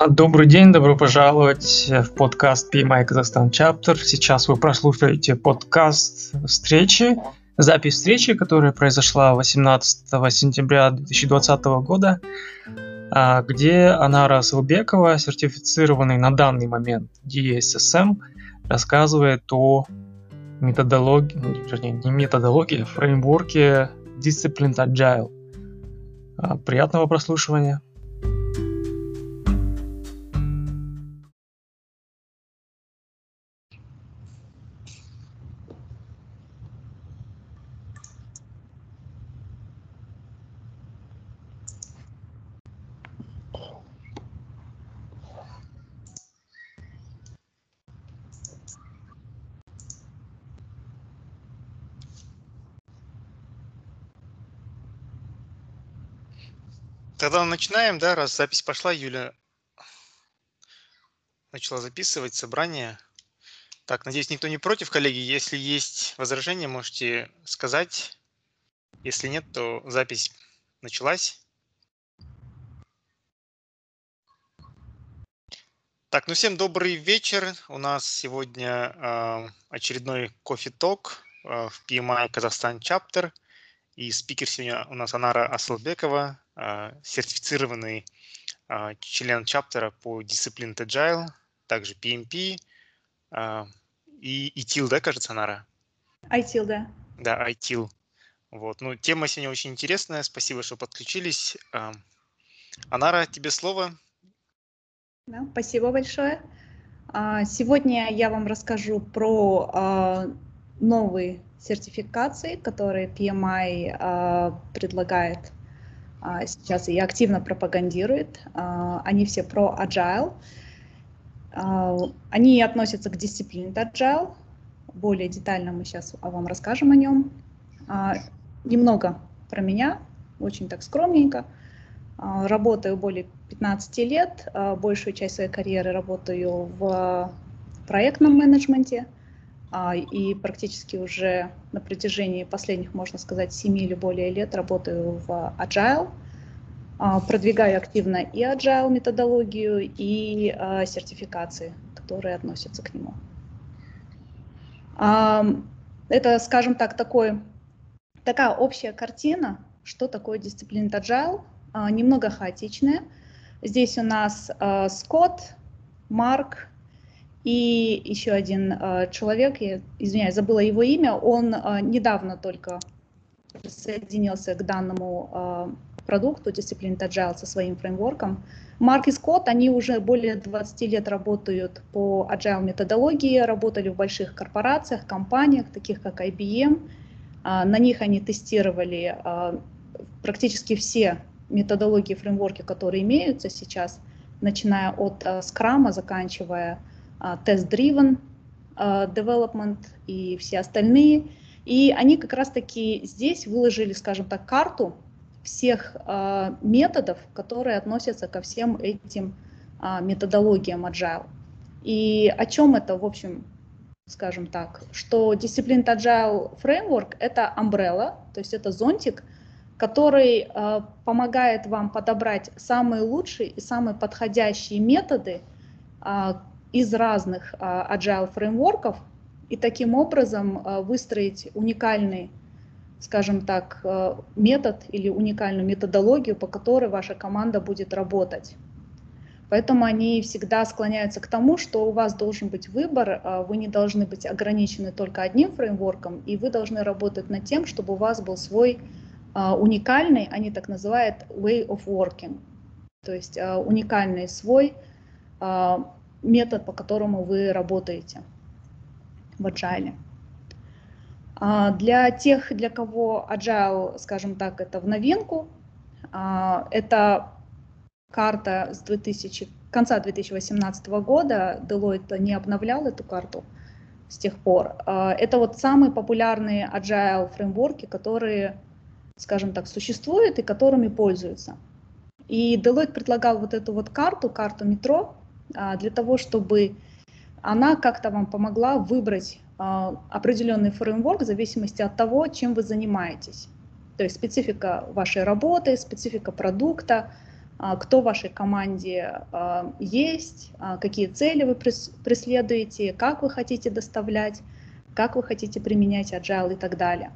А, добрый день, добро пожаловать в подкаст PMI Казахстан Chapter. Сейчас вы прослушаете подкаст встречи, запись встречи, которая произошла 18 сентября 2020 года, а, где Анара Асылбекова, сертифицированный на данный момент DSSM, рассказывает о методологии, вернее, не методологии, а фреймворке Disciplined Agile. А, приятного прослушивания. Тогда начинаем, да, раз запись пошла, Юля начала записывать собрание. Так, надеюсь, никто не против, коллеги. Если есть возражения, можете сказать. Если нет, то запись началась. Так, ну всем добрый вечер. У нас сегодня э, очередной кофе-ток э, в PMI Казахстан Чаптер. И спикер сегодня у нас Анара Аслбекова, а, сертифицированный а, член чаптера по дисциплине Agile, также PMP а, и ITIL, да, кажется, Анара? ITIL, да. Да, ITIL. Вот. Ну, тема сегодня очень интересная. Спасибо, что подключились. Анара, тебе слово. Да, спасибо большое. Сегодня я вам расскажу про новые сертификации, которые PMI предлагает а, сейчас и активно пропагандирует. А, они все про agile. А, они относятся к дисциплине agile. Более детально мы сейчас вам расскажем о нем. Немного про меня, очень так скромненько. Работаю более 15 лет, большую часть своей карьеры работаю в проектном менеджменте – а, и практически уже на протяжении последних, можно сказать, 7 или более лет работаю в Agile, а, продвигаю активно и Agile методологию, и а, сертификации, которые относятся к нему. Это, скажем так, такой, такая общая картина, что такое дисциплина Agile, немного хаотичная. Здесь у нас Скотт, Марк, и еще один э, человек, я извиняюсь, забыла его имя, он э, недавно только присоединился к данному э, продукту Discipline Agile со своим фреймворком. Марк и Скотт, они уже более 20 лет работают по Agile методологии, работали в больших корпорациях, компаниях, таких как IBM. Э, на них они тестировали э, практически все методологии, фреймворки, которые имеются сейчас, начиная от э, Scrum, заканчивая а, development и все остальные. И они как раз-таки здесь выложили, скажем так, карту всех э, методов, которые относятся ко всем этим методологиям Agile. И о чем это, в общем, скажем так, что Disciplined Agile Framework — это umbrella, то есть это зонтик, который э, помогает вам подобрать самые лучшие и самые подходящие методы э, из разных uh, agile фреймворков и таким образом uh, выстроить уникальный, скажем так, uh, метод или уникальную методологию, по которой ваша команда будет работать. Поэтому они всегда склоняются к тому, что у вас должен быть выбор, вы не должны быть ограничены только одним фреймворком, и вы должны работать над тем, чтобы у вас был свой уникальный, они так называют way of working, то есть уникальный свой метод, по которому вы работаете в Agile. А, для тех, для кого Agile, скажем так, это в новинку, а, это карта с 2000, конца 2018 года, Deloitte не обновлял эту карту с тех пор. А, это вот самые популярные Agile фреймворки, которые, скажем так, существуют и которыми пользуются. И Deloitte предлагал вот эту вот карту, карту метро, для того, чтобы она как-то вам помогла выбрать а, определенный фреймворк в зависимости от того, чем вы занимаетесь. То есть специфика вашей работы, специфика продукта, а, кто в вашей команде а, есть, а, какие цели вы преследуете, как вы хотите доставлять, как вы хотите применять agile и так далее.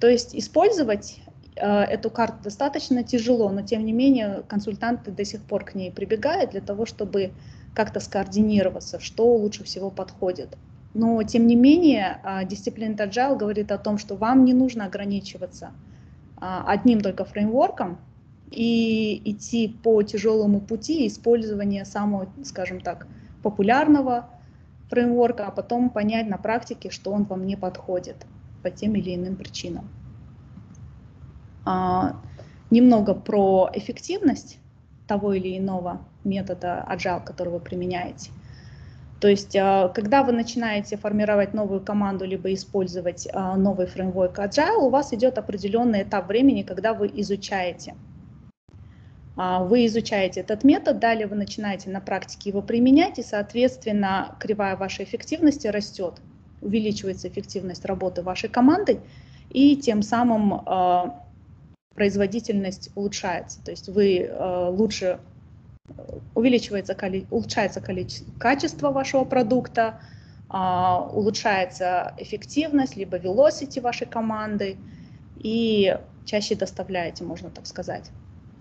То есть использовать эту карту достаточно тяжело, но тем не менее консультанты до сих пор к ней прибегают для того, чтобы как-то скоординироваться, что лучше всего подходит. Но тем не менее дисциплина Agile говорит о том, что вам не нужно ограничиваться одним только фреймворком, и идти по тяжелому пути использования самого, скажем так, популярного фреймворка, а потом понять на практике, что он вам не подходит по тем или иным причинам. А, немного про эффективность того или иного метода Agile, который вы применяете. То есть, а, когда вы начинаете формировать новую команду, либо использовать а, новый фреймворк Agile, у вас идет определенный этап времени, когда вы изучаете – вы изучаете этот метод, далее вы начинаете на практике его применять, и, соответственно, кривая вашей эффективности растет, увеличивается эффективность работы вашей команды, и тем самым производительность улучшается. То есть вы э, лучше увеличивается, улучшается количество, качество вашего продукта, э, улучшается эффективность, либо velocity вашей команды, и чаще доставляете, можно так сказать.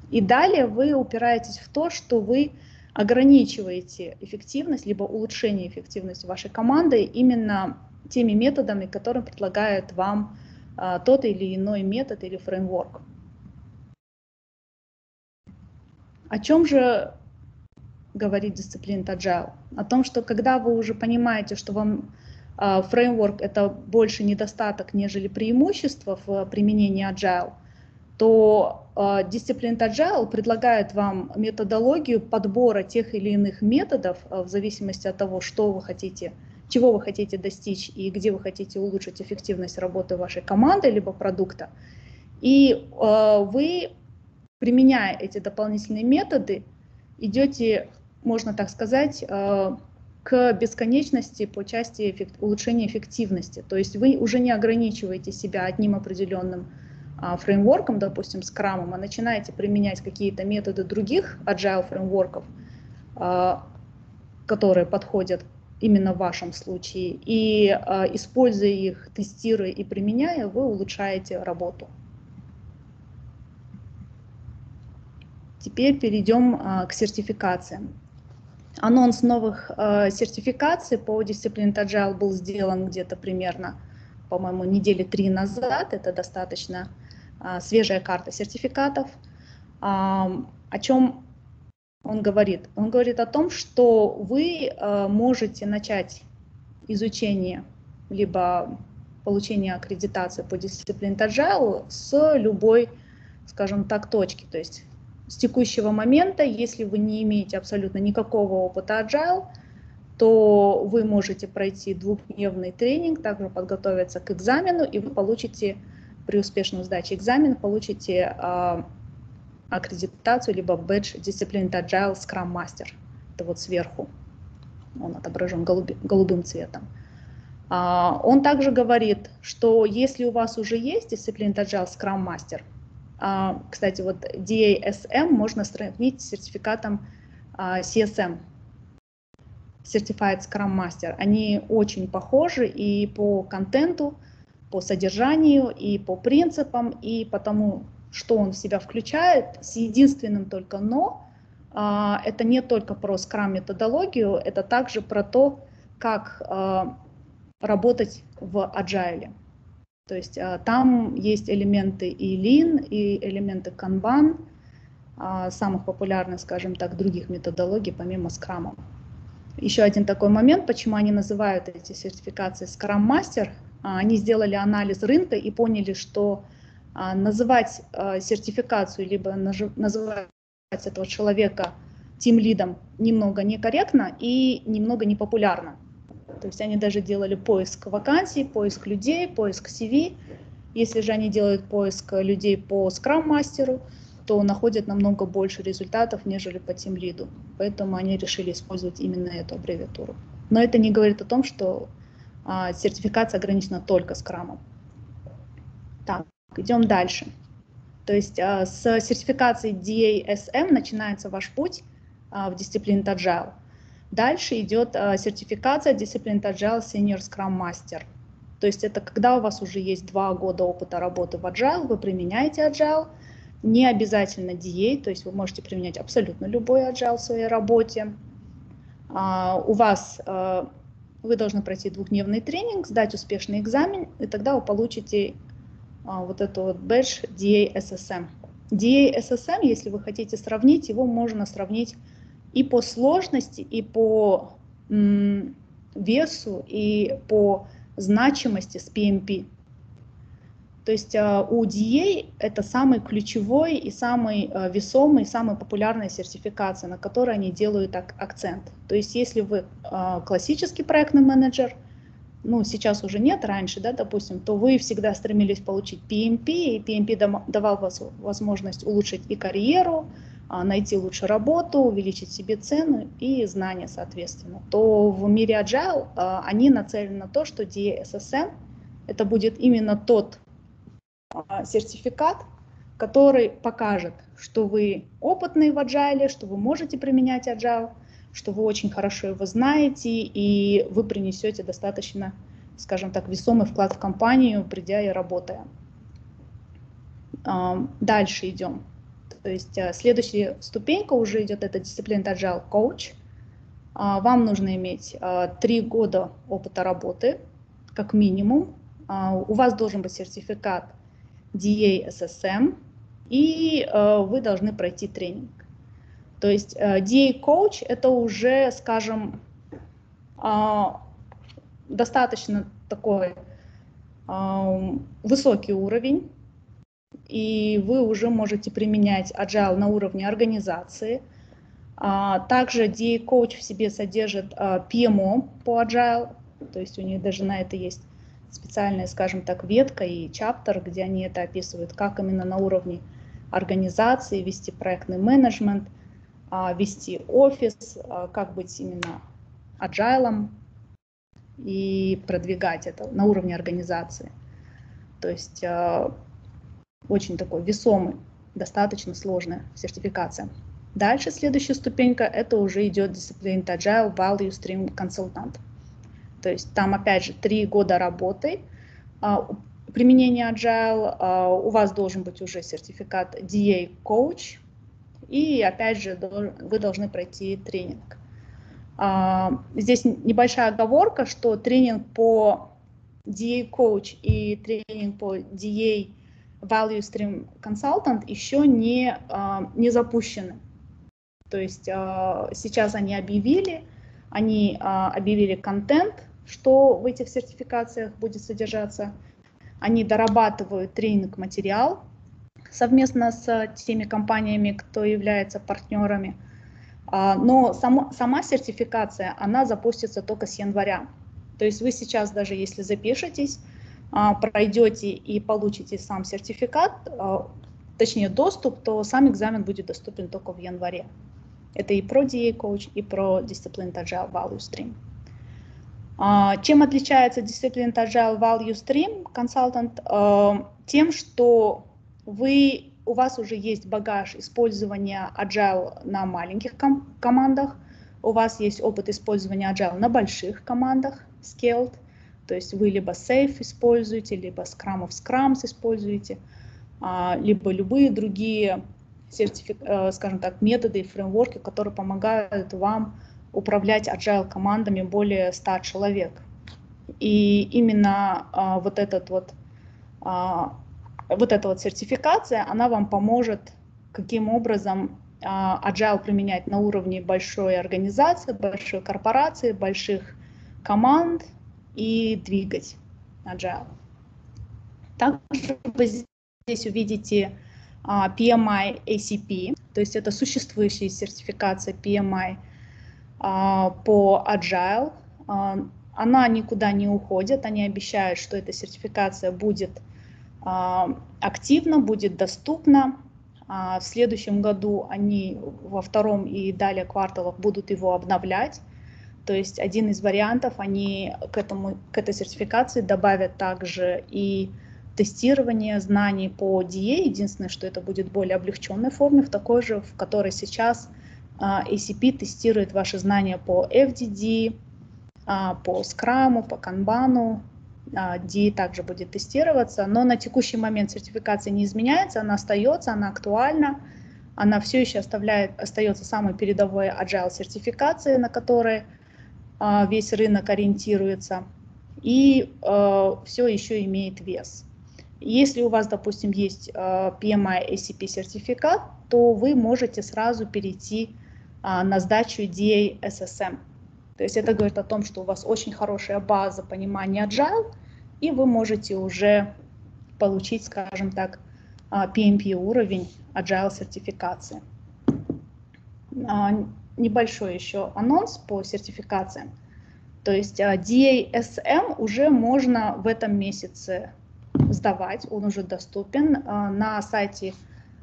И далее вы упираетесь в то, что вы ограничиваете эффективность, либо улучшение эффективности вашей команды именно теми методами, которые предлагает вам а, тот или иной метод или фреймворк. О чем же говорит дисциплина Agile? О том, что когда вы уже понимаете, что вам а, фреймворк это больше недостаток, нежели преимущество в применении Agile – то э, дисциплина Agile предлагает вам методологию подбора тех или иных методов э, в зависимости от того, что вы хотите, чего вы хотите достичь и где вы хотите улучшить эффективность работы вашей команды либо продукта. И вы, применяя эти дополнительные методы, идете, можно так сказать, э, к бесконечности по части эффект, улучшения эффективности. То есть вы уже не ограничиваете себя одним определенным а, фреймворком, допустим, скрамом, а начинаете применять какие-то методы других agile фреймворков, а, которые подходят именно в вашем случае, и а, используя их, тестируя и применяя, вы улучшаете работу. Теперь перейдем к сертификациям. Анонс новых сертификаций по дисциплине Agile был сделан где-то примерно, по-моему, недели три назад. Это достаточно а, свежая карта сертификатов. А, о чем он говорит? Он говорит о том, что вы а, можете начать изучение либо получение аккредитации по дисциплине Agile с любой, скажем так, точки. То есть с текущего момента, если вы не имеете абсолютно никакого опыта Agile, то вы можете пройти двухдневный тренинг, также подготовиться к экзамену, и вы получите при успешной сдаче экзамена получите э, аккредитацию, либо бэдж Disciplined Agile Scrum Master. Это вот сверху. Он отображен голуби, голубым цветом. А, он также говорит, что если у вас уже есть Disciplined Agile Scrum Master, кстати, вот DASM можно сравнить с сертификатом а, CSM, Certified Scrum Master. Они очень похожи и по контенту, по содержанию и по принципам, и по тому, что он в себя включает, с единственным только «но». А, это не только про Scrum-методологию, это также про то, как а, работать в Agile. То есть а, там есть элементы и Lean, и элементы Kanban, самых популярных, скажем так, других методологий, помимо Scrum. Еще один такой момент, почему они называют эти сертификации Scrum Master, а, они сделали анализ рынка и поняли, что а, называть а, сертификацию, либо называть этого человека тим лидом немного некорректно и немного непопулярно. То есть они даже делали поиск вакансий, поиск людей, поиск CV. Если же они делают поиск людей по скрам-мастеру, то находят намного больше результатов, нежели по тим лиду. Поэтому они решили использовать именно эту аббревиатуру. Но это не говорит о том, что а, сертификация ограничена только скрамом. Так, идем дальше. То есть а, с сертификации DASM начинается ваш путь а, в дисциплине Agile. Дальше идет а, сертификация Discipline Agile Senior Scrum Master. То есть это когда у вас уже есть два года опыта работы в Agile, вы применяете Agile, не обязательно DA, то есть вы можете применять абсолютно любой Agile в своей работе. У вас вы должны пройти двухдневный тренинг, сдать успешный экзамен, и тогда вы получите а, вот эту вот бэдж DA-SSM. DA-SSM, если вы хотите сравнить, его можно сравнить и по сложности, и по весу, и по значимости с PMP. То есть а, у DA это самый ключевой и самый а, весомый, самая популярная сертификация, на которой они делают акцент. То есть если вы а, классический проектный менеджер, ну сейчас уже нет, раньше, да, допустим, то вы всегда стремились получить PMP, и PMP давал вас возможность улучшить и карьеру, найти лучше работу, увеличить себе цену и знания, соответственно, то в мире Agile они нацелены на то, что DSSM это будет именно тот а, сертификат, который покажет, что вы опытный в Agile, что вы можете применять Agile, что вы очень хорошо его знаете, и вы принесете достаточно, скажем так, весомый вклад в компанию, придя и работая. А, дальше идем. То есть а, следующая ступенька уже идет, это дисциплина Agile Coach. Вам нужно иметь три года опыта работы, как минимум. У вас должен быть сертификат DA-SSM, и э, вы должны пройти тренинг. То есть э, DA-коуч это уже, скажем, э, достаточно такой э, высокий уровень, и вы уже можете применять Agile на уровне организации. А, также DA-коуч в себе содержит а, PMO по Agile, то есть у них даже на это есть специальная, скажем так, ветка и чаптер, где они это описывают, как именно на уровне организации вести проектный менеджмент, а, вести офис, как быть именно agile и продвигать это на уровне организации. То есть очень такой весомый, достаточно сложная сертификация. Дальше следующая ступенька, это уже идет дисциплина Agile Value Stream Consultant. То есть там, опять же, три года работы, а, применения Agile, а, у вас должен быть уже сертификат DA Coach, и, опять же, вы должны пройти тренинг. А, здесь небольшая оговорка, что тренинг по DA Coach и тренинг по DA Value Stream Consultant еще не, не запущены. То есть сейчас они объявили, они объявили контент, что в этих сертификациях будет содержаться. Они дорабатывают тренинг-материал совместно с теми компаниями, кто является партнерами. А, но сама, сама сертификация, она запустится только с января. То есть вы сейчас даже если запишетесь, а, пройдете и получите сам сертификат, а, точнее доступ, то сам экзамен будет доступен только в январе. Это и про DA Coach, и про Discipline Agile Value Stream. А, чем отличается дисциплина Agile Value Stream Consultant? А, тем, что вы, у вас уже есть багаж использования Agile на маленьких ком командах, у вас есть опыт использования Agile на больших командах, Scaled, то есть вы либо Safe используете, либо Scrum of Scrums используете, а, либо любые другие сертифик, э, скажем так, методы и фреймворки, которые помогают вам управлять agile командами более 100 человек. И именно а, вот этот вот а, вот эта вот сертификация, она вам поможет, каким образом agile применять на уровне большой организации, большой корпорации, больших команд и двигать agile. Также вы здесь увидите PMI ACP, то есть это существующая сертификация PMI а, по Agile. А, она никуда не уходит, они обещают, что эта сертификация будет а, активна, будет доступна. В следующем году они во втором и далее кварталах будут его обновлять. То есть один из вариантов, они к, этому, к этой сертификации добавят также и тестирование знаний по DA. Единственное, что это будет более облегченной форме, в такой же, в которой сейчас ACP тестирует ваши знания по FDD, по Scrum, по Kanban, DA также будет тестироваться, но на текущий момент сертификация не изменяется, она остается, она актуальна, она все еще оставляет, остается самой передовой agile сертификацией, на которой весь рынок ориентируется, и все еще имеет вес. Если у вас, допустим, есть PMI ACP сертификат, то вы можете сразу перейти на сдачу DA SSM. То есть это говорит о том, что у вас очень хорошая база понимания agile, и вы можете уже получить, скажем так, PMP уровень agile сертификации. Небольшой еще анонс по сертификациям. То есть DASM уже можно в этом месяце сдавать, он уже доступен. На сайте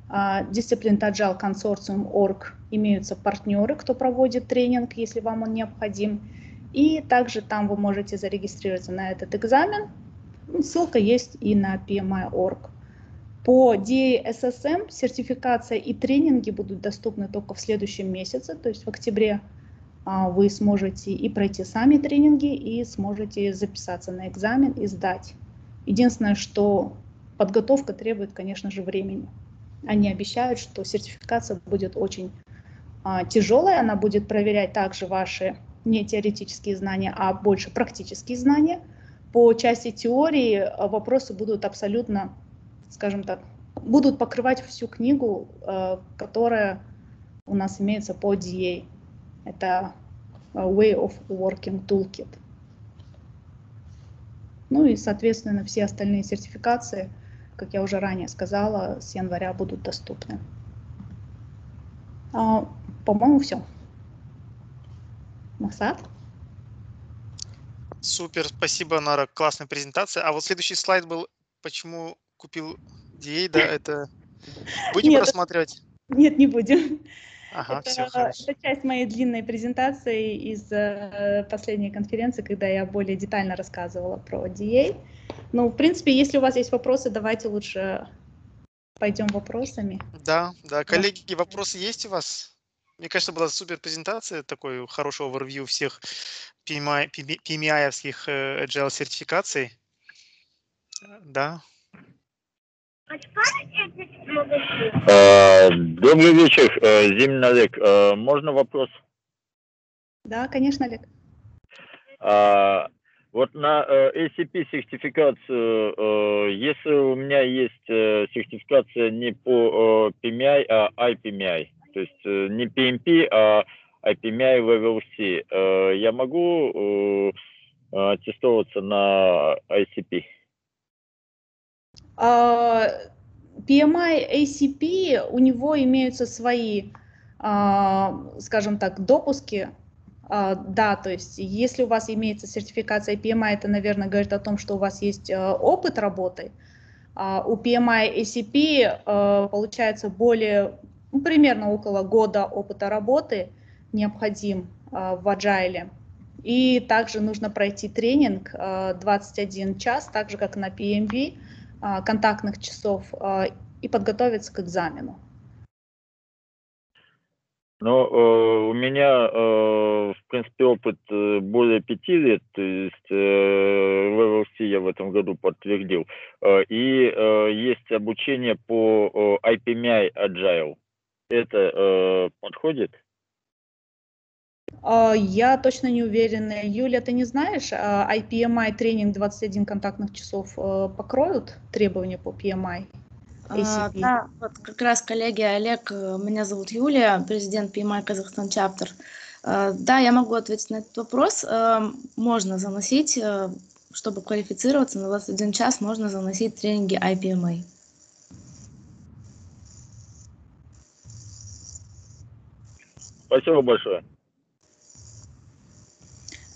Discipline Agile Consortium.org имеются партнеры, кто проводит тренинг, если вам он необходим. И также там вы можете зарегистрироваться на этот экзамен. Ссылка есть и на PMI.org. По DSSM сертификация и тренинги будут доступны только в следующем месяце, то есть в октябре а, вы сможете и пройти сами тренинги, и сможете записаться на экзамен и сдать. Единственное, что подготовка требует, конечно же, времени. Они обещают, что сертификация будет очень а, тяжелая, она будет проверять также ваши не теоретические знания, а больше практические знания. По части теории а, вопросы будут абсолютно, скажем так, будут покрывать всю книгу, а, которая у нас имеется по DA. Это а, Way of Working Toolkit. Ну и, соответственно, все остальные сертификации – как я уже ранее сказала, с января будут доступны. А, по-моему, все. Масад? Супер, спасибо, Нара, классная презентация. А вот следующий слайд был, почему купил DA, да, это будем Нет, рассматривать? Нет, не будем. Ага, это, все это часть моей длинной презентации из э, последней конференции, когда я более детально рассказывала про DA. Ну, в принципе, если у вас есть вопросы, давайте лучше пойдем вопросами. Да, да. Коллеги, да. вопросы есть у вас? Мне кажется, была супер презентация, такой хорошего овервью всех PMI, PMI-овских э, agile сертификаций. Да. А, добрый вечер, э, Зимин Олег. Э, можно вопрос? Да, конечно, Олег. А, вот на э, ACP сертификацию, если у меня есть сертификация не по PMI, а IPMI, то есть не PMP, а IPMI Level C, я могу аттестоваться на ICP? А, PMI ACP, у него имеются свои, а, скажем так, допуски. А, да, то есть если у вас имеется сертификация PMI, это, наверное, говорит о том, что у вас есть опыт работы. У PMI ACP получается более, ну, примерно около года опыта работы необходим в Agile. И также нужно пройти тренинг 21 час, так же как на PMV, контактных часов а, и подготовиться к экзамену? Ну, э, у меня, э, в принципе, опыт э, более пяти лет, то есть в я в этом году подтвердил. И есть обучение по IPMI Agile. Это подходит? А, я точно не уверена. Юля, ты не знаешь, IPMI а, тренинг 21 контактных часов э, покроют требования по PMI? А, да, вот как раз коллеги Олег, э, меня зовут Юлия, президент PMI Казахстан Чаптер. Э, да, я могу ответить на этот вопрос. Можно заносить, чтобы квалифицироваться на 21 час, можно заносить тренинги IPMA. Спасибо большое.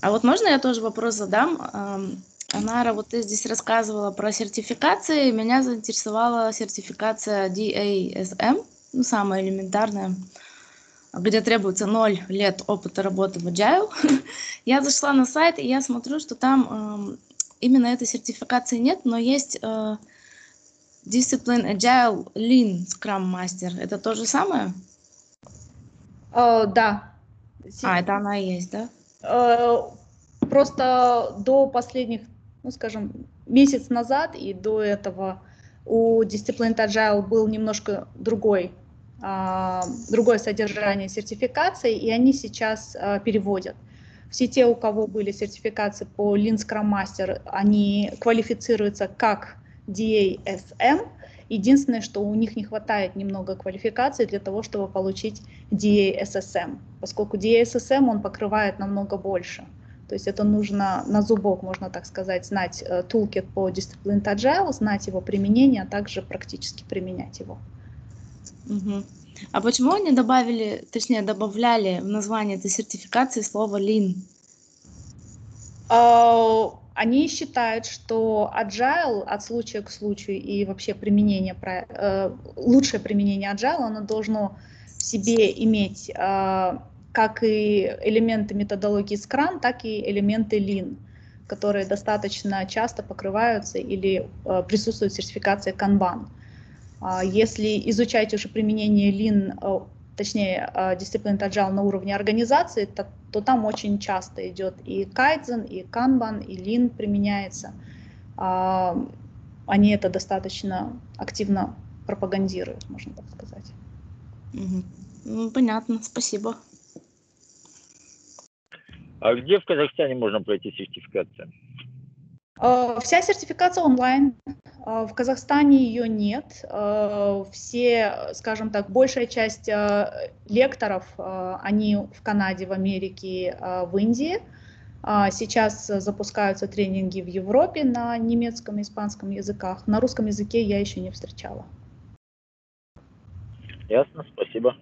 А вот можно я тоже вопрос задам? Анара, вот ты здесь рассказывала про сертификации. Меня заинтересовала сертификация DASM, ну, самая элементарная, где требуется 0 лет опыта работы в Agile. я зашла на сайт, и я смотрю, что там именно этой сертификации нет, но есть э, Discipline Agile Lean Scrum Master. Это то же самое? Э, да. А, это она и есть, да? Э, просто до последних, ну, скажем, месяц назад и до этого у Discipline Agile был немножко другой, э, другое содержание сертификации, и они сейчас э, переводят. Все те, у кого были сертификации по Lean Scrum Master, они квалифицируются как DASM. Единственное, что у них не хватает немного квалификации для того, чтобы получить DASSM, поскольку DASSM он покрывает намного больше. То есть это нужно на зубок, можно так сказать, знать э, toolkit по Disciplined Agile, знать его применение, а также практически применять его. Угу. А почему они добавили, точнее добавляли в название этой сертификации слово Lean? Uh, они считают, что agile от случая к случаю и вообще применение, uh, лучшее применение agile, оно должно в себе иметь uh, как и элементы методологии Scrum, так и элементы Lean, которые достаточно часто покрываются или присутствуют в сертификации Kanban. А, если изучать уже применение Lean, э, точнее, Disciplined Agile на уровне организации, то, то там очень часто идет и Kaizen, и Kanban, и Lean применяется. А, они это достаточно активно пропагандируют, можно так сказать. Угу. Ну, понятно, спасибо. А где в Казахстане можно пройти сертификацию? Э, вся сертификация онлайн. Э, в Казахстане ее нет. Э, все, скажем так, большая часть лекторов, они в Канаде, в Америке, в Индии. Сейчас запускаются тренинги в Европе на немецком и испанском языках. На русском языке я еще не встречала. Ясно, спасибо.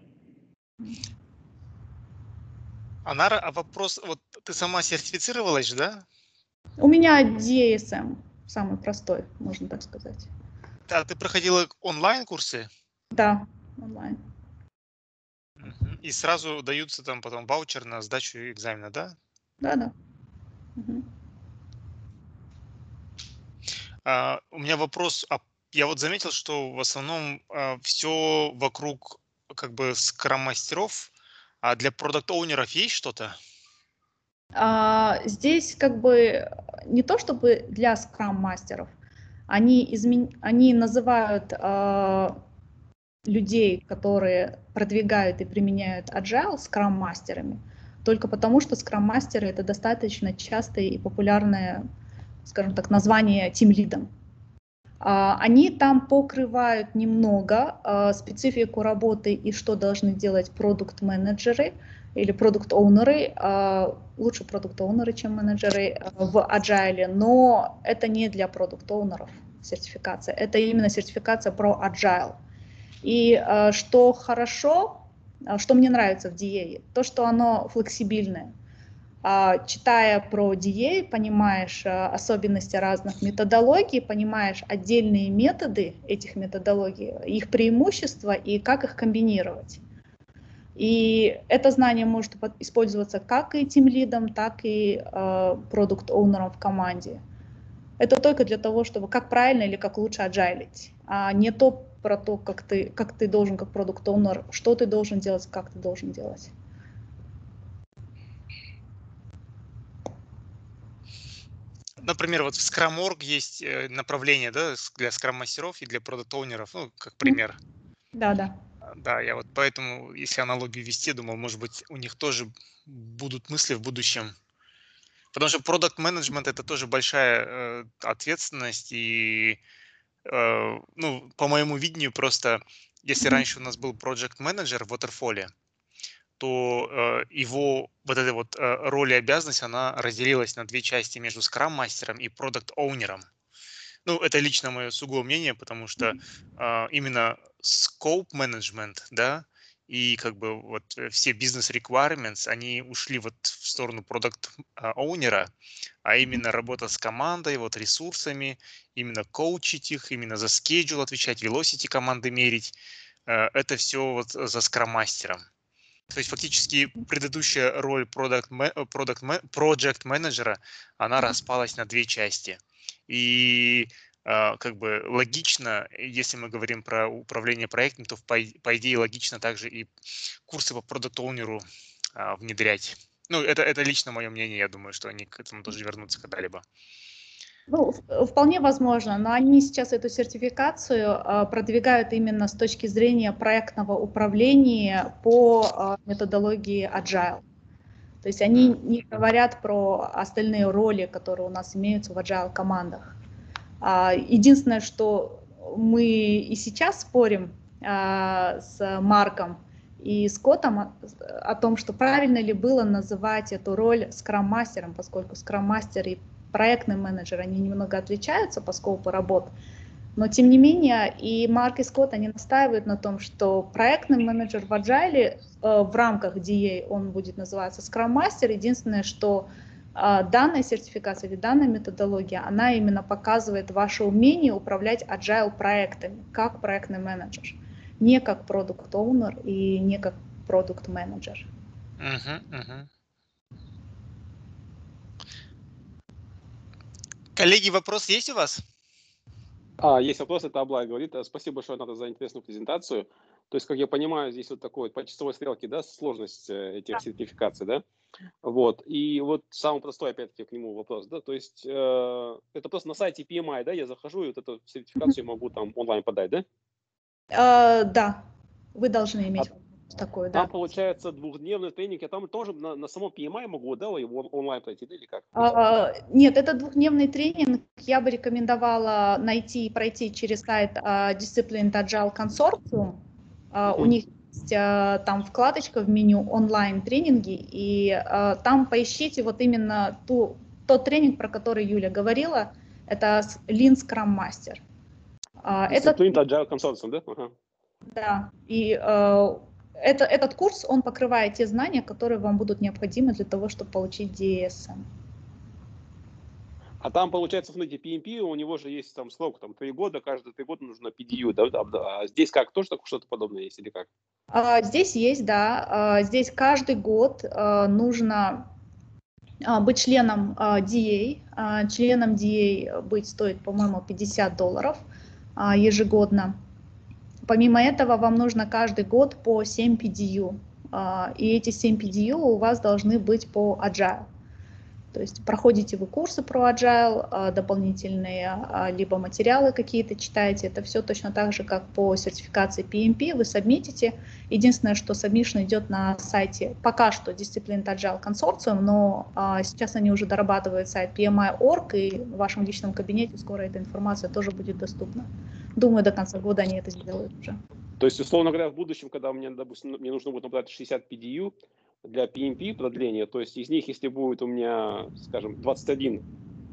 Анара, а вопрос, вот ты сама сертифицировалась, да? У меня DSM, самый простой, можно так сказать. А ты проходила онлайн-курсы? Да, онлайн. И сразу даются там потом ваучер на сдачу экзамена, да? Да, да. Угу. А, у меня вопрос. А я вот заметил, что в основном а, все вокруг как бы скрам-мастеров, а для продукт-оунеров есть что-то? А, здесь как бы не то чтобы для скрам-мастеров, они, измен... они называют а, людей, которые продвигают и применяют agile скрам-мастерами, только потому что скрам-мастеры это достаточно частое и популярное, скажем так, название тим-лидом. А, они там покрывают немного а, специфику работы и что должны делать продукт-менеджеры, или продукт-оунеры, а, лучше продукт-оунеры, чем менеджеры а, в Agile, но это не для продукт-оунеров сертификация, это именно сертификация про Agile. И а, что хорошо, что мне нравится в DA, то, что оно флексибильное. Читая про DA, понимаешь особенности разных методологий, понимаешь отдельные методы этих методологий, их преимущества и как их комбинировать. И это знание может использоваться как и тим лидом, так и продукт-оунером в команде. Это только для того, чтобы как правильно или как лучше аджайлить, а не то про то, как ты, как ты должен как продукт-оунер, что ты должен делать, как ты должен делать. Например, вот в Scrum.org есть э, направление да, для скрам-мастеров и для продукт-оунеров, ну, как пример. Да, да. Да, я вот поэтому, если аналогию вести, думал, может быть, у них тоже будут мысли в будущем. Потому что продукт менеджмент это тоже большая э, ответственность и, э, ну, по моему видению, просто если раньше у нас был project менеджер в Waterfall, то э, его вот эта вот э, роль и обязанность, она разделилась на две части между скрам-мастером и продукт-оунером. Ну, это лично мое сугубое мнение, потому что э, именно scope management, да, и как бы вот э, все бизнес requirements, они ушли вот в сторону продукт оунера, а именно работа с командой, вот ресурсами, именно коучить их, именно за schedule отвечать, velocity команды мерить, э, это все вот за скрам-мастером. То есть фактически предыдущая роль product, product, project менеджера, она распалась на две части. И а, как бы логично, если мы говорим про управление проектом, то по, по идее логично также и курсы по продукт-оунеру внедрять. Ну, это, это лично мое мнение, я думаю, что они к этому тоже вернутся когда-либо. Ну, вполне возможно, но они сейчас эту сертификацию э, продвигают именно с точки зрения проектного управления по э, методологии Agile. То есть они не говорят про остальные роли, которые у нас имеются в Agile командах. А, единственное, что мы и сейчас спорим э, с Марком и Скоттом о, том, что правильно ли было называть эту роль скрам-мастером, поскольку скрам-мастер и проектный менеджер, они немного отличаются по скопу работ, но тем не менее и Марк и Скотт, они настаивают на том, что проектный менеджер в Agile э, в рамках DA, он будет называться Scrum Master. Единственное, что данная сертификация или данная методология, она именно показывает ваше умение управлять Agile проектами, как проектный менеджер, не как продукт оунер и не как продукт менеджер. Uh-huh, uh-huh. Коллеги, вопрос есть у вас? А, есть вопрос, это Аблай говорит. Спасибо большое, Ната, за интересную презентацию. То есть, как я понимаю, здесь вот такой по часовой стрелке, да, сложность э, этих сертификаций, да? Вот. И вот самый простой, опять-таки, к нему вопрос, да, то есть э, это просто на сайте PMI, да, я захожу и вот эту сертификацию могу там онлайн подать, да? Uh, да, вы должны иметь. А, такое, да. Там получается двухдневный тренинг, я там тоже на, на самом PMI могу, да, его онлайн пройти, да, или как? А, нет, это двухдневный тренинг, я бы рекомендовала найти и пройти через сайт а, Discipline Agile Consortium. А. У них есть а, там вкладочка в меню онлайн тренинги, и а, там поищите вот именно ту, тот тренинг, про который Юля говорила, это Lean Scrum Master. А, Discipline это... Agile Consortium, да? Ага. Да, и это, этот курс, он покрывает те знания, которые вам будут необходимы для того, чтобы получить DSM. А там, получается, смотрите, PMP, у него же есть там срок, там, три года, каждые три года нужно PDU, да, да, а здесь как, тоже что-то подобное есть или как? А, здесь есть, да, а, здесь каждый год а, нужно а, быть членом а, DA, а, членом DA быть стоит, по-моему, 50 долларов а, ежегодно, Помимо этого, вам нужно каждый год по 7 PDU. А, и эти 7 PDU у вас должны быть по Agile. То есть проходите вы курсы про Agile, а, дополнительные, а, либо материалы какие-то читаете. Это все точно так же, как по сертификации PMP. Вы сабмитите. Единственное, что submission идет на сайте пока что Discipline Agile Consortium, но а, сейчас они уже дорабатывают сайт PMI.org, и в вашем личном кабинете скоро эта информация тоже будет доступна. Думаю, до конца года они это сделают уже. То есть, условно говоря, в будущем, когда мне, допустим, мне нужно будет набрать 60 PDU, для PMP продления, то есть из них, если будет у меня, скажем, 21,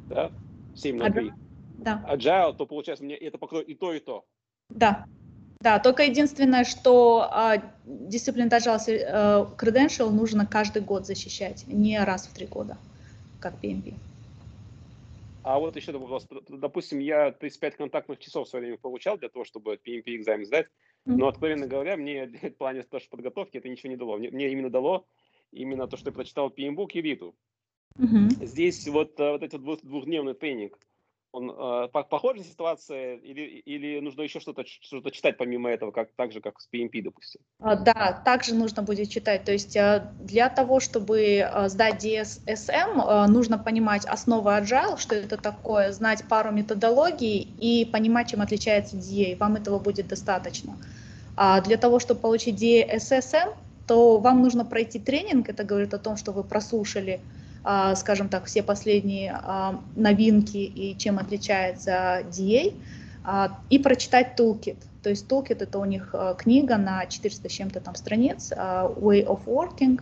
да, 7 на 3, да. Agile, то получается мне это покроет и то, и то. Да, да, только единственное, что э, Discipline Agile э, Credential нужно каждый год защищать, не раз в три года, как PMP. А вот еще вопрос. Допустим, я 35 контактных часов в свое время получал для того, чтобы PMP экзамен сдать. Но, откровенно говоря, мне в плане тоже подготовки это ничего не дало. Мне, мне именно дало именно то, что я прочитал PMBOK и Риту. Угу. Здесь вот, э, вот этот двухдневный тренинг, он э, похожая ситуация или, или нужно еще что-то что читать помимо этого, как, так же, как с PMP, допустим? А, да, также нужно будет читать. То есть э, для того, чтобы сдать DSSM, нужно понимать основы Agile, что это такое, знать пару методологий и понимать, чем отличается DA. Вам этого будет достаточно. А для того, чтобы получить DSSM, то вам нужно пройти тренинг. Это говорит о том, что вы прослушали а, скажем так, все последние а, новинки и чем отличается DA, а, и прочитать Toolkit. То есть Toolkit это у них книга на 400 с чем-то там страниц, Way of Working,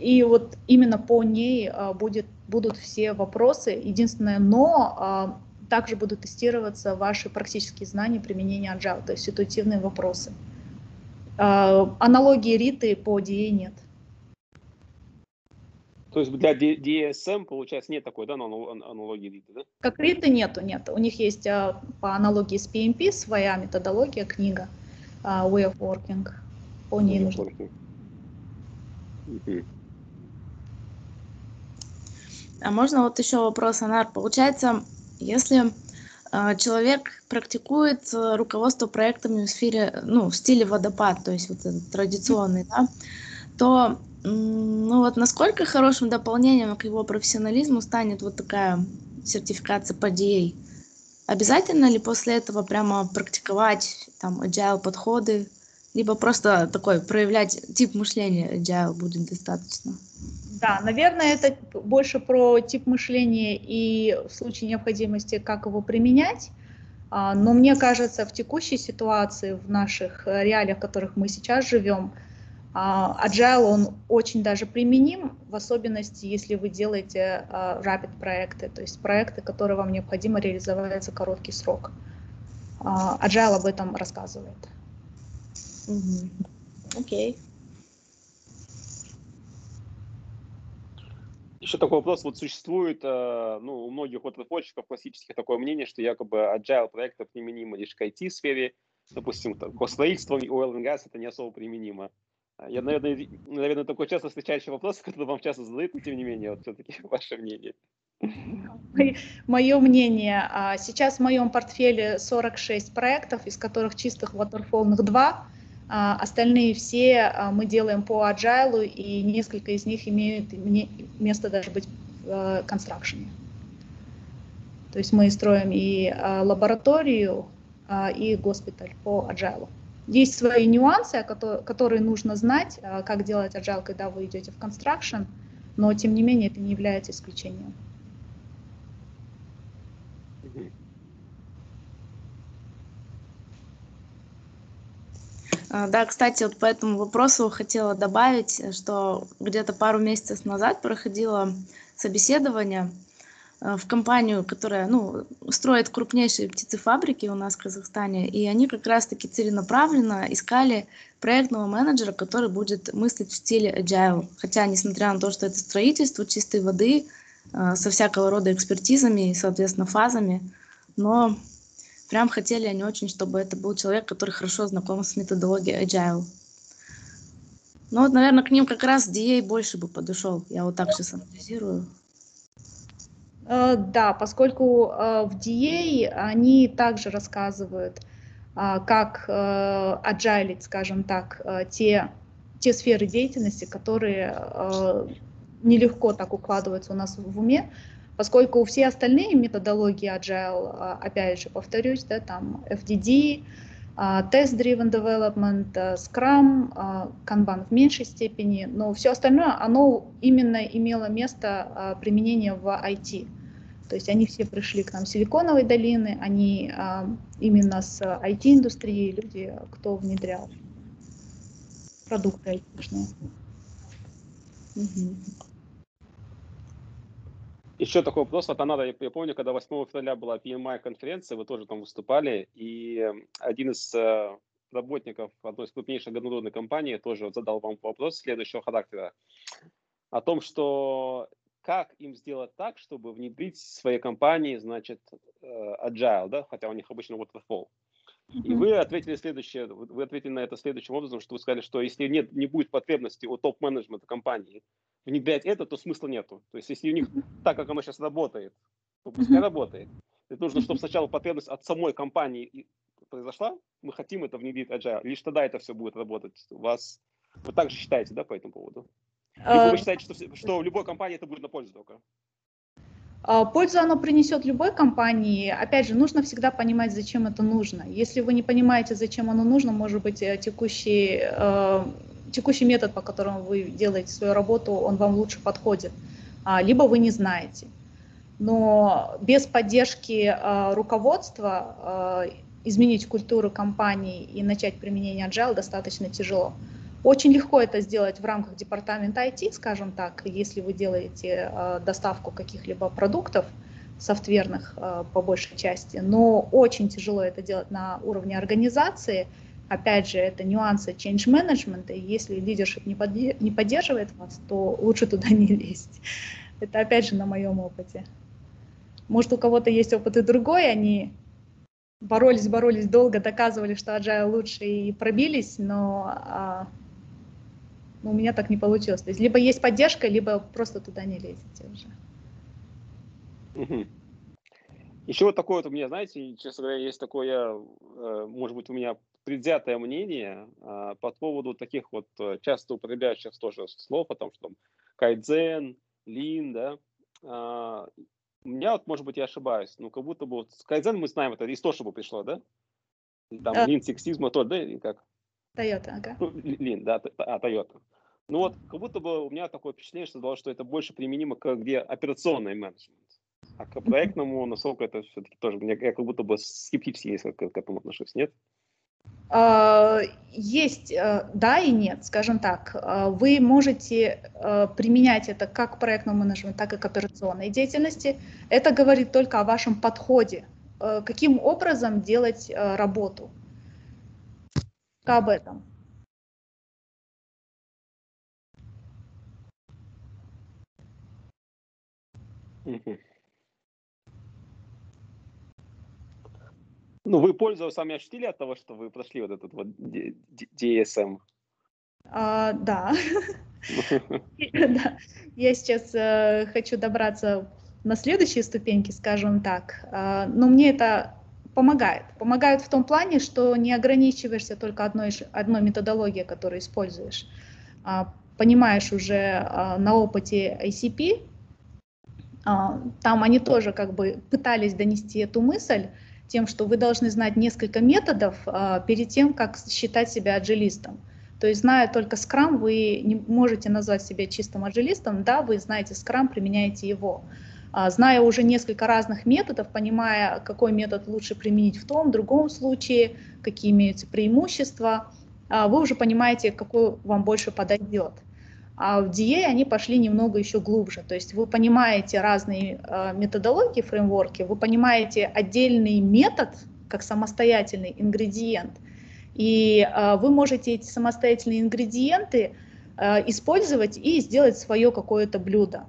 и вот именно по ней будет, будут все вопросы. Единственное, но также будут тестироваться ваши практические знания применения Agile, то есть ситуативные вопросы. Аналогии Риты по DA нет. То есть для DSM, получается, нет такой да, аналогии риты, да? Как риты нету, нет. У них есть а, по аналогии с PMP своя методология, книга а, Way of Working. По ней нужно. А можно вот еще вопрос, Анар? Получается, Если э, человек практикует э, руководство проектами в сфере, ну, в стиле водопад, то есть вот этот традиционный, да, то ну вот насколько хорошим дополнением к его профессионализму станет вот такая сертификация по DA? Обязательно ли после этого прямо практиковать там agile подходы, либо просто такой проявлять тип мышления agile будет достаточно? Да, наверное, это больше про тип мышления и в случае необходимости, как его применять. А, но мне кажется, в текущей ситуации, в наших реалиях, в которых мы сейчас живем, agile, он очень даже применим, в особенности, если вы делаете uh, rapid проекты, то есть проекты, которые вам необходимо реализовать за короткий срок. Uh, agile об этом рассказывает. Окей. Okay. Еще такой вопрос. Вот существует э, ну, у многих вот разработчиков классических такое мнение, что якобы agile проекты применимы лишь к IT-сфере, допустим, к строительству и oil and gas это не особо применимо. А, я, наверное, наверное, такой часто встречающий вопрос, который вам часто задают, но тем не менее, вот все-таки ваше мнение. Мое мнение. А, сейчас в моем портфеле 46 проектов, из которых чистых waterfallных 2. А, остальные все мы делаем по agile, и несколько из них имеют место даже быть в констракшене. То есть мы строим и лабораторию, и госпиталь по agile. Есть свои нюансы, которые нужно знать, а, как делать agile, когда вы идете в construction, но тем не менее это не является исключением. А, да, кстати, вот по этому вопросу хотела добавить, что где-то пару месяцев назад проходило собеседование в компанию, которая ну, строит крупнейшие птицефабрики у нас в Казахстане, и они как раз-таки целенаправленно искали проектного менеджера, который будет мыслить в стиле agile. Хотя, несмотря на то, что это строительство чистой воды, э, со всякого рода экспертизами и, соответственно, фазами, но прям хотели они очень, чтобы это был человек, который хорошо знаком с методологией agile. Ну вот, наверное, к ним как раз DA больше бы подошел. Я вот так сейчас анализирую. Э, да, поскольку э, в DA они также рассказывают, э, как agile, скажем так, те, те сферы деятельности, которые нелегко так укладываются у нас в уме, поскольку все остальные методологии agile, опять же, повторюсь, да, там FDD, Test-Driven Development, Scrum, Kanban в меньшей степени, но все остальное, оно именно имело место применения в IT. То есть они все пришли к нам Силиконовой долины, они именно с IT-индустрии, люди, кто внедрял продукты IT-шные. Еще такой вопрос от Анада. Я, помню, когда 8 февраля была PMI-конференция, вы тоже там выступали, и один из э, работников одной из крупнейших международных компаний тоже задал вам вопрос следующего характера. О том, что как им сделать так, чтобы внедрить в своей компании, значит, э, agile, да, хотя у них обычно waterfall. И вы ответили следующее, вы ответили на это следующим образом, что вы сказали, что если нет, не будет потребности у топ-менеджмента компании внедрять это, то смысла нету. То есть если у них так, как оно сейчас работает, то пускай работает. Это нужно, чтобы сначала потребность от самой компании произошла, мы хотим это внедрить agile, лишь тогда это все будет работать. У вас, вы также считаете, да, по этому поводу? Либо вы считаете, что, что в любой компании это будет на пользу только? А, пользу оно принесет любой компании. Опять же, нужно всегда понимать, зачем это нужно. Если вы не понимаете, зачем оно нужно, может быть, э, текущий, э, текущий метод, по которому вы делаете свою работу, он вам лучше подходит. А, либо вы не знаете. Но без поддержки э, руководства изменить культуру компании и начать применение agile достаточно тяжело. Очень легко это сделать в рамках департамента IT, скажем так, если вы делаете э, доставку каких-либо продуктов софтверных э, по большей части, но очень тяжело это делать на уровне организации. Опять же, это нюансы change management, и если лидершип не, подде- не поддерживает вас, то лучше туда не лезть. Это опять же на моем опыте. Может, у кого-то есть опыт и другой, они боролись, боролись долго, доказывали, что Agile лучше и пробились, но а, но у меня так не получилось. То есть либо есть поддержка, либо просто туда не лезете уже. Еще вот такое вот у меня, знаете, честно говоря, есть такое, э, может быть, у меня предвзятое мнение а, по поводу таких вот э, часто употребляющих тоже слов, о том, что там кайдзен, лин, да. А, у меня вот, может быть, я ошибаюсь, но как будто бы вот кайдзен мы знаем, это из Тошиба пришло, да? Там а... лин сексизма, то, да, как? Тойота, ага. Ну, лин, да, а, Тойота. Ну вот, как будто бы у меня такое впечатление, что, что это больше применимо к где операционный менеджмент. А к проектному, насколько это все-таки тоже, я как будто бы скептически несколько к этому отношусь, нет? А, есть э, да и нет, скажем так. А, вы можете э, применять это как проектному менеджменту, так и к операционной деятельности. Это говорит только о вашем подходе, э, каким образом делать работу. Об этом. Ну, вы пользу сами ощутили от того, что вы прошли вот этот вот DSM? А, да. Я сейчас э, хочу добраться на следующие ступеньки, скажем так. А, но мне это помогает. Помогает в том плане, что не ограничиваешься только одной, одной методологией, которую используешь. А, понимаешь уже а, на опыте ICP, а, там они тоже как бы пытались донести эту мысль, тем, что вы должны знать несколько методов перед тем, как считать себя аджилистом. То есть, зная только Scrum, вы не можете назвать себя чистым аджилистом, да, вы знаете Scrum, применяете его. А, зная уже несколько разных методов, понимая, какой метод лучше применить в том, другом случае, какие имеются преимущества, а, вы уже понимаете, какой вам больше подойдет. А в DA они пошли немного еще глубже. То есть вы понимаете разные э, методологии, фреймворки, вы понимаете отдельный метод как самостоятельный ингредиент. И вы можете эти самостоятельные ингредиенты использовать и сделать свое какое-то блюдо.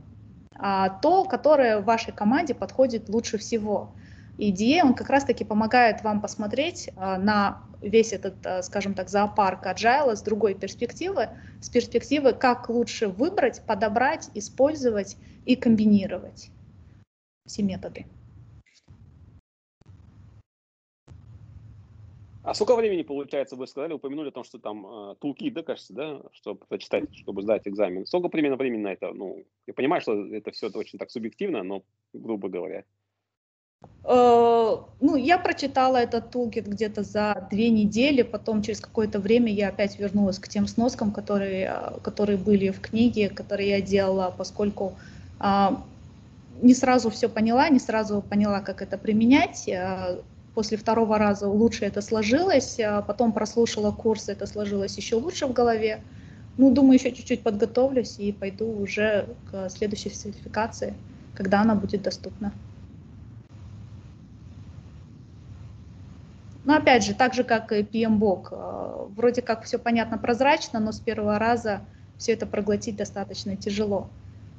А, то, которое в вашей команде подходит лучше всего. И DA, он как раз-таки помогает вам посмотреть э, на весь этот, э, скажем так, зоопарк agile с другой перспективы, с перспективы, как лучше выбрать, подобрать, использовать и комбинировать все методы. А сколько времени, получается, вы сказали, упомянули о том, что там тулки, да, кажется, да, чтобы прочитать, чтобы сдать экзамен. Сколько примерно времени на это? Ну, я понимаю, что это все очень так субъективно, но грубо говоря. Э, ну, я прочитала этот тулкит где-то за две недели, потом через какое-то время я опять вернулась к тем сноскам, которые, э, которые были в книге, которые я делала, поскольку а, не сразу все поняла, не сразу поняла, как это применять. После второго раза лучше это сложилось, а потом прослушала курс, это сложилось еще лучше в голове. Ну, думаю, еще чуть-чуть подготовлюсь и пойду уже к следующей сертификации, когда она будет доступна. Но опять же, так же, как и PMBOK, э, вроде как все понятно, прозрачно, но с первого раза все это проглотить достаточно тяжело.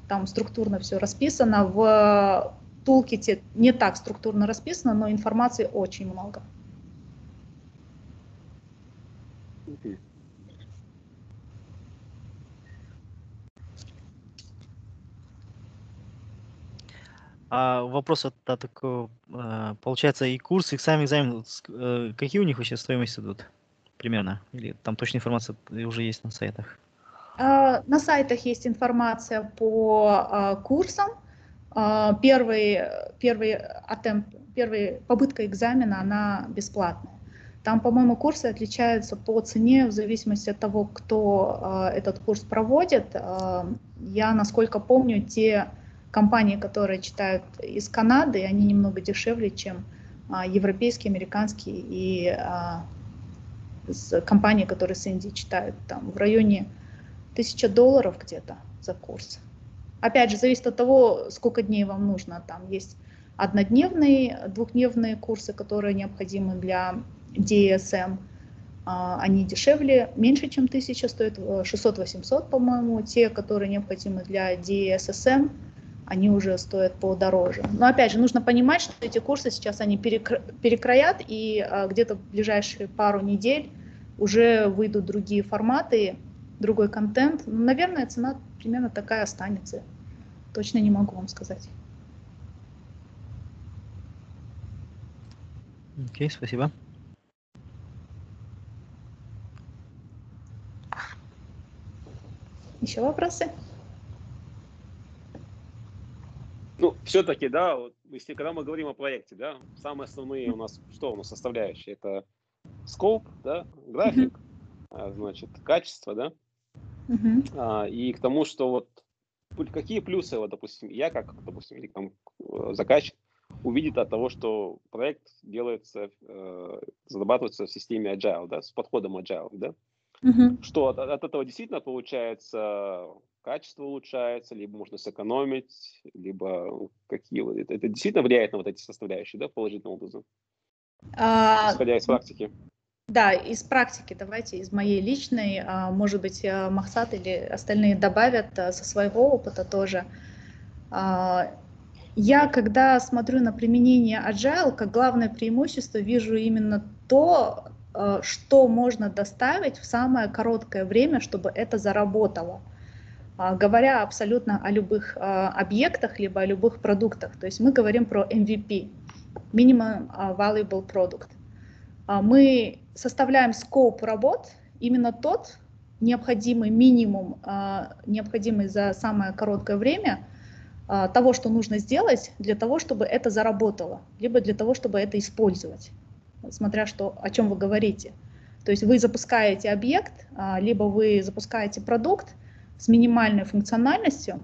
Там структурно все расписано. В тулките не так структурно расписано, но информации очень много. А вопрос от, от такого, а, получается, и курс, и сам экзамен, э, какие у них вообще стоимости идут примерно? Или там точная информация уже есть на сайтах? А, на сайтах есть информация по а, курсам. Первый, первый attempt, первая попытка экзамена, она бесплатная. Там, по-моему, курсы отличаются по цене в зависимости от того, кто этот курс проводит. Я, насколько помню, те компании, которые читают из Канады, они немного дешевле, чем а, европейские, американские и а, компании, которые с Индии читают, там в районе тысяча долларов где-то за курс. Опять же, зависит от того, сколько дней вам нужно. Там есть однодневные, двухдневные курсы, которые необходимы для DSM. А, они дешевле, меньше, чем 1000, стоят 600-800, по-моему. Те, которые необходимы для DSSM, они уже стоят подороже. Но опять же, нужно понимать, что эти курсы сейчас они перекро перекроят, и а, где-то в ближайшие пару недель уже выйдут другие форматы, другой контент. Ну, наверное, цена примерно такая останется. Точно не могу вам сказать. Окей, спасибо. Еще вопросы? Ну, все-таки, да, вот, если когда мы говорим о проекте, да, самые основные у нас, что у нас составляющие? Это скоп, да, график, а, значит, качество, да, Мгм. А, и к тому, что вот какие плюсы, вот, допустим, я как, допустим, или там э, заказчик увидит от того, что проект делается, э, зарабатывается в системе Agile, да, с подходом Agile, да, Мгм. что от, от этого действительно получается качество улучшается, либо можно сэкономить, либо какие вот это, это действительно влияет на вот эти составляющие, да, положительным образом, А, исходя из практики. Да, из практики, давайте, из моей личной, а, может быть, а, Махсат или остальные добавят а, со своего опыта тоже. А, Я, когда смотрю на применение Agile, как главное преимущество вижу именно то, а, что можно доставить в самое короткое время, чтобы это заработало. А, Говоря абсолютно о любых объектах, либо о любых продуктах. То есть мы говорим про MVP, Minimum Valuable Product. Мы составляем скоп работ, именно тот необходимый минимум, а, необходимый за самое короткое время а, того, что нужно сделать для того, чтобы это заработало, либо для того, чтобы это использовать, смотря что, о чем вы говорите. То есть вы запускаете объект, а, либо вы запускаете продукт с минимальной функциональностью,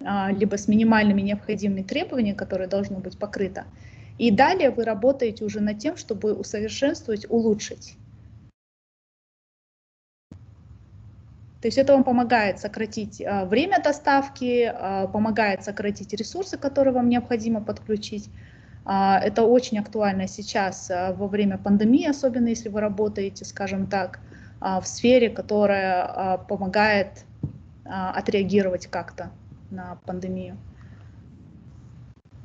либо с минимальными необходимыми требованиями, которые должны быть покрыты. И далее вы работаете уже над тем, чтобы усовершенствовать, улучшить. То есть это вам помогает сократить а, время доставки, а, помогает сократить ресурсы, которые вам необходимо подключить. А, это очень актуально сейчас во время пандемии, особенно если вы работаете, скажем так, в сфере, которая помогает отреагировать как-то на пандемию.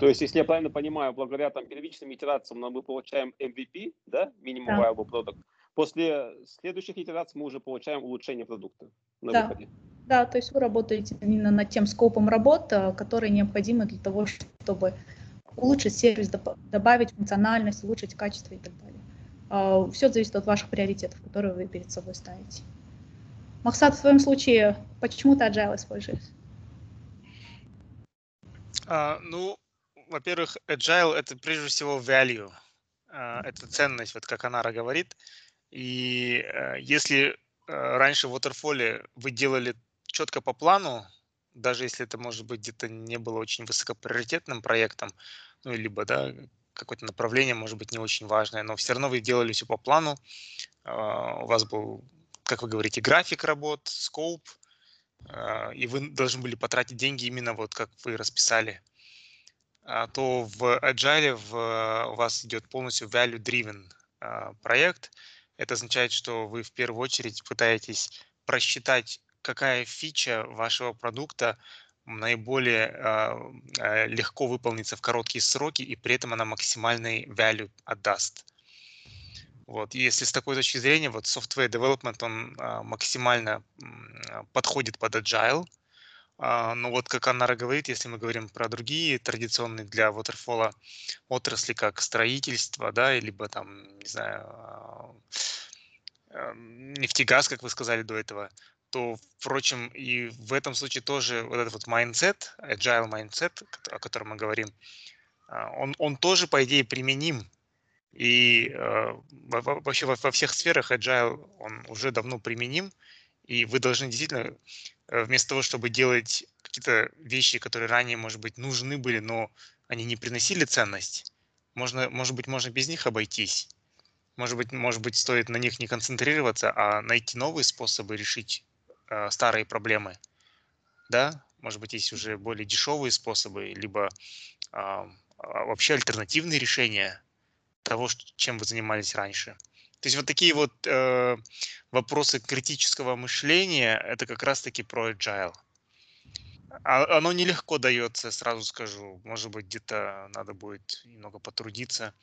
То есть, если я правильно понимаю, благодаря там первичным итерациям мы получаем MVP, да, Minimum Да. Viable Product. После следующих итераций мы уже получаем улучшение продукта на Да. выходе. Да, то есть вы работаете именно над тем скопом работ, а, которые необходимы для того, чтобы улучшить сервис, добавить функциональность, улучшить качество и так далее. Все зависит от ваших приоритетов, которые вы перед собой ставите. Максат, в твоем случае, почему ты Agile используешь? А, ну, во-первых, agile это прежде всего value. А, это ценность, вот как Анара говорит. И э, если э, раньше в Waterfall вы делали четко по плану, даже если это, может быть, где-то не было очень высокоприоритетным проектом, ну, либо, да, какое-то направление, может быть, не очень важное, но все равно вы делали все по плану, а, у вас был, как вы говорите, график работ, скоп, а, и вы должны были потратить деньги именно вот как вы расписали, то в Agile в, у вас идет полностью value-driven а, проект. Это означает, что вы в первую очередь пытаетесь просчитать, какая фича вашего продукта наиболее а, а, легко выполнится в короткие сроки, и при этом она максимальный value отдаст. Вот. Если с такой точки зрения, вот software development, он а, максимально а, подходит под agile, а, Но вот как Аннара говорит, если мы говорим про другие традиционные для waterfall отрасли, как строительство, да, либо там, не знаю, а, нефтегаз, как вы сказали до этого, то, впрочем, и в этом случае тоже вот этот вот mindset, agile mindset, о котором мы говорим, а, он, он тоже, по идее, применим. И во- во- вообще во, всех сферах agile, он уже давно применим, и вы должны действительно вместо того, чтобы делать какие-то вещи, которые ранее, может быть, нужны были, но они не приносили ценность, можно, может быть, можно без них обойтись. Может быть, может быть, стоит на них не концентрироваться, а найти новые способы решить э, старые проблемы. Да, может быть, есть уже более дешевые способы, либо а, вообще альтернативные решения того, чем вы занимались раньше. То есть вот такие вот э, вопросы критического мышления, это как раз-таки про agile. А- Оно нелегко дается, сразу скажу. Может быть, где-то надо будет немного потрудиться.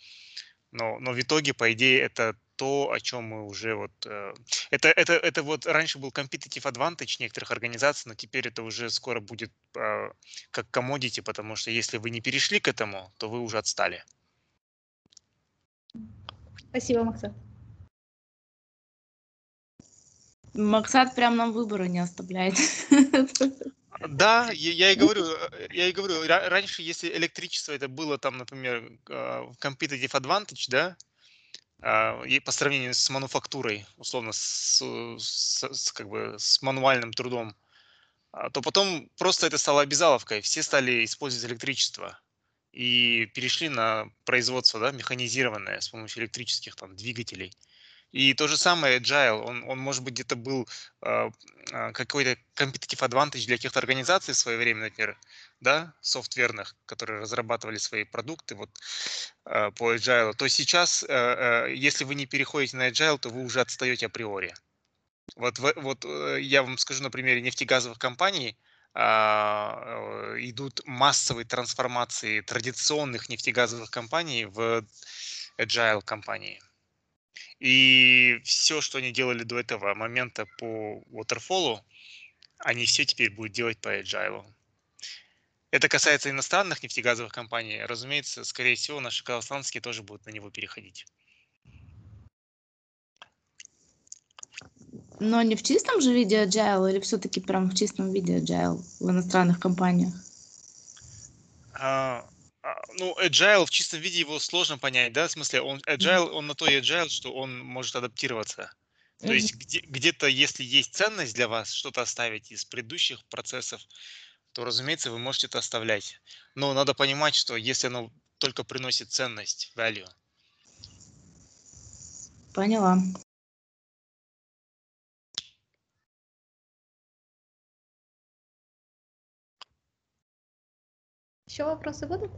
Но, но в итоге, по идее, это то, о чем мы уже вот... э, это, это, это вот раньше был competitive advantage некоторых организаций, но теперь это уже скоро будет э, как commodity, потому что если вы не перешли к этому, то вы уже отстали. Спасибо, Максат. Максат прям нам выбора не оставляет. Да, я, и говорю, я и говорю, раньше, если электричество это было там, например, а, competitive advantage, да, а, и по сравнению с мануфактурой, условно, с, с, с, как бы, с мануальным трудом, а, то потом просто это стало обязаловкой. Все стали использовать электричество и перешли на производство да, механизированное с помощью электрических там, двигателей. И то же самое Agile, он, он может быть где-то был э, какой-то competitive advantage для каких-то организаций в свое время, например, да, софтверных, которые разрабатывали свои продукты вот э, по Agile, то сейчас, э, э, если вы не переходите на Agile, то вы уже отстаете априори. Вот, вот я вам скажу на примере нефтегазовых компаний, а, идут массовые трансформации традиционных нефтегазовых компаний в agile компании. И все, что они делали до этого момента по waterfall, они все теперь будут делать по agile. Это касается иностранных нефтегазовых компаний. Разумеется, скорее всего, наши казахстанские тоже будут на него переходить. Но не в чистом же виде agile или все-таки прям в чистом виде agile в иностранных компаниях? А, ну, agile в чистом виде его сложно понять, да, в смысле, он agile, он на то и agile, что он может адаптироваться. То есть где, где-то, если есть ценность для вас, что-то оставить из предыдущих процессов, то, разумеется, вы можете это оставлять. Но надо понимать, что если оно только приносит ценность, value. Поняла. Еще вопросы будут?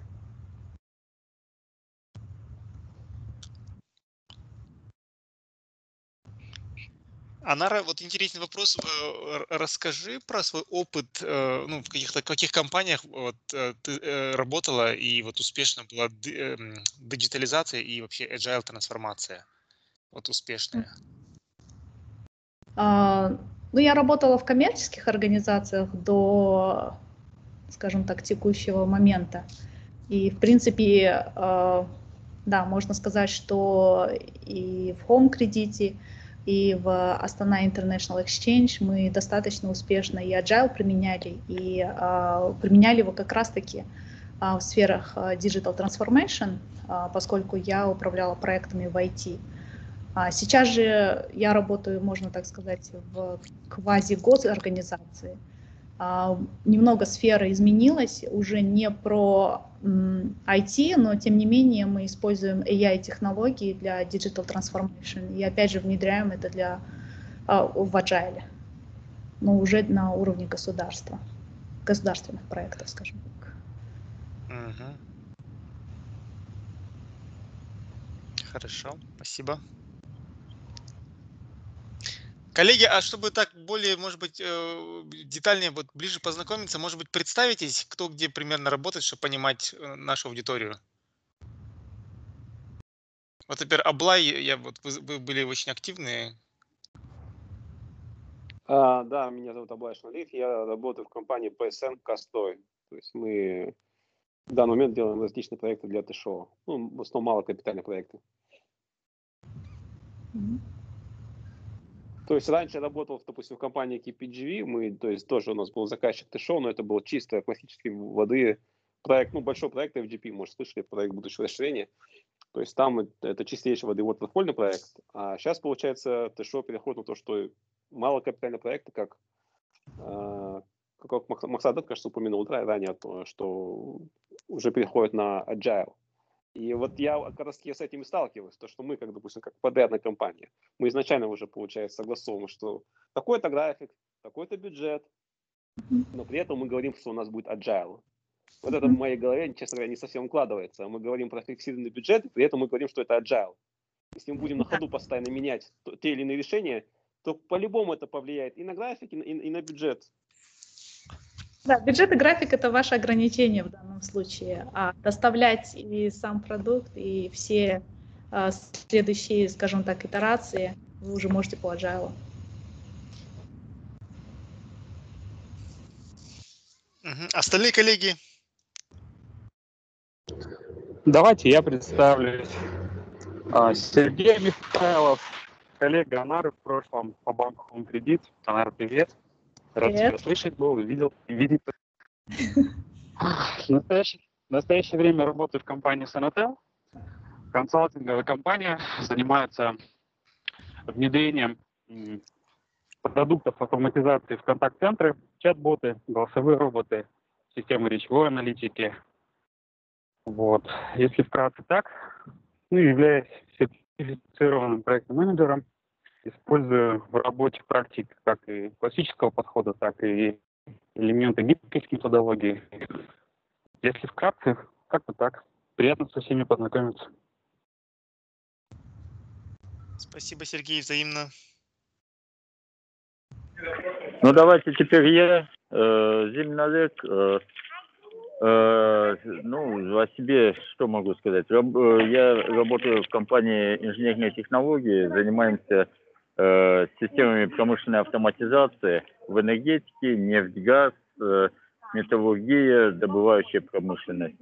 Анара, вот интересный вопрос. Э, расскажи про свой опыт, э, ну, в каких-то каких компаниях вот, э, ты работала и вот успешно была диджитализация и вообще agile трансформация. Вот успешная. А, ну, я работала в коммерческих организациях до скажем так, текущего момента. И, в принципе, да, можно сказать, что и в Home кредите, и в Astana International Exchange мы достаточно успешно и Agile применяли, и э, применяли его как раз-таки э, в сферах Digital Transformation, поскольку я управляла проектами в IT. А сейчас же я работаю, можно так сказать, в квази-госорганизации, а, немного сфера изменилась, уже не про IT, но тем не менее мы используем AI-технологии для Digital Transformation и опять же внедряем это для, а, в Agile, но уже на уровне государства, государственных проектов, скажем так. Хорошо, спасибо. Коллеги, а чтобы так более, может быть, э, детальнее, вот ближе познакомиться, может быть, представитесь, кто где примерно работает, чтобы понимать э, нашу аудиторию? Вот, например, Аблай, я, вот, вы, вы были очень активные. А, да, меня зовут Аблай Шналив, я работаю в компании PSN Костой. То есть мы в данный момент делаем различные проекты для ТШО. Ну, в основном малокапитальные проекты. Mm-hmm. То есть раньше я работал, допустим, в компании KPGV, мы, то есть тоже у нас был заказчик ТШО, но это был чисто классический воды проект, ну, большой проект FGP, может, слышали, проект будущего расширения. То есть там это чистейший воды waterfall проект, а сейчас, получается, ТШО переходит на то, что малокапитальные проекты, как, э, как Максадат, кажется, упомянул да, ранее, то, что уже переходят на agile. И вот я как раз с этим и сталкиваюсь, то, что мы, как, допустим, как подрядная компания, мы изначально уже, получается, согласовываем, что такой-то график, такой-то бюджет, но при этом мы говорим, что у нас будет agile. Вот это в моей голове, честно говоря, не совсем укладывается. Мы говорим про фиксированный бюджет, при этом мы говорим, что это agile. Если мы будем на ходу постоянно менять те или иные решения, то по-любому это повлияет и на график, и и на бюджет. Да, бюджет и график – это ваше ограничение в данном случае. А доставлять и сам продукт, и все а, следующие, скажем так, итерации вы уже можете по agile. Угу. Остальные коллеги? Давайте я представлюсь. А, Сергей Михайлов, коллега Анары в прошлом по банку Home Кредит. Анара, привет. Рад Привет. тебя слышать, был, видел, видеть. В настоящее, в настоящее время работаю в компании Sonatel. Консалтинговая компания занимается внедрением продуктов автоматизации в контакт-центры, чат-боты, голосовые роботы, системы речевой аналитики. Вот. Если вкратце так, ну, являюсь сертифицированным проектным менеджером, использую в работе практик как и классического подхода, так и элементы гибкой методологии. Если вкратце, как-то так. Приятно со всеми познакомиться. Спасибо, Сергей, взаимно. Ну, давайте теперь я, э, Зимнолек, э, э, ну, о себе что могу сказать? Раб- э, я работаю в компании инженерные технологии, занимаемся э, системами промышленной автоматизации в энергетике, нефть, газ, э, металлургия, добывающая промышленность.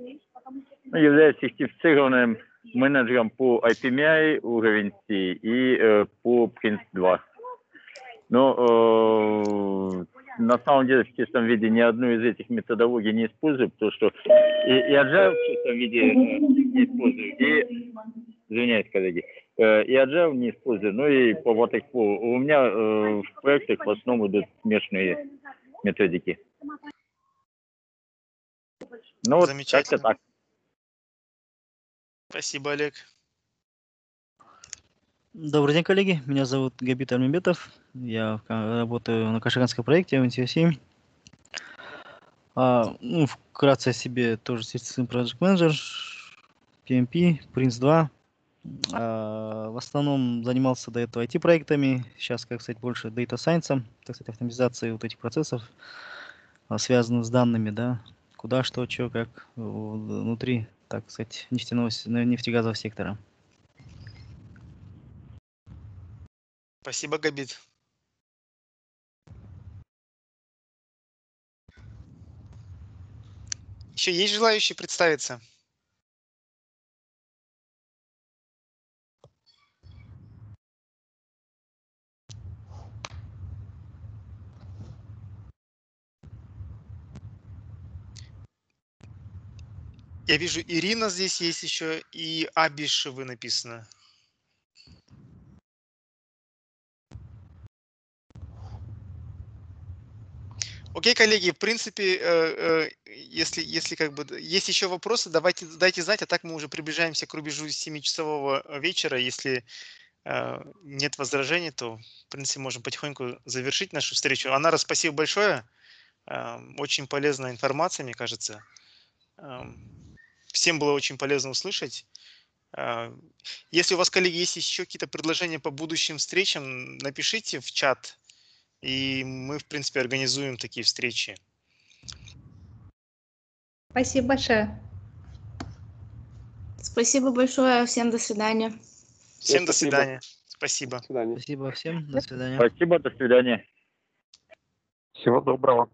Ну, являюсь сертифицированным менеджером по IPMI уровень C и э, по Prince2. Но э, на самом деле в чистом виде ни одну из этих методологий не использую, потому что и, и Agile в чистом виде э, не использую, и, извиняюсь, коллеги, и Agile не использую, ну и по Waterfall. У меня э, в проектах в основном идут смешанные методики. Ну вот Замечательно. как-то так. Спасибо, Олег. Добрый день, коллеги. Меня зовут Габит Альмебетов. Я работаю на Кашиганском проекте MTO7. А, ну, вкратце о себе тоже сертифицированный Project Manager, PMP, Prince 2. А, в основном занимался до этого IT-проектами. Сейчас, как сказать, больше Data Science, так сказать, автоматизацией вот этих процессов, а, связанных с данными, да, куда, что, что, как внутри, так сказать, нефтяного, нефтегазового сектора. Спасибо, Габит. Еще есть желающие представиться? Я вижу, Ирина здесь есть еще, и Абиш вы написано. Окей, коллеги, в принципе, э, э, если, если как бы есть еще вопросы, давайте дайте знать, а так мы уже приближаемся к рубежу 7-часового вечера. Если э, нет возражений, то, в принципе, можем потихоньку завершить нашу встречу. Анара, спасибо большое. Э, Очень полезная информация, мне кажется. Эм, Всем было очень полезно услышать. Э, Если у вас, коллеги, есть еще какие-то предложения по будущим встречам, напишите в чат, и мы, в принципе, организуем такие встречи. Спасибо большое. Спасибо большое. Всем до свидания. Всем до свидания. Спасибо. До свидания. Спасибо всем. До свидания. Спасибо, до свидания. Всего доброго.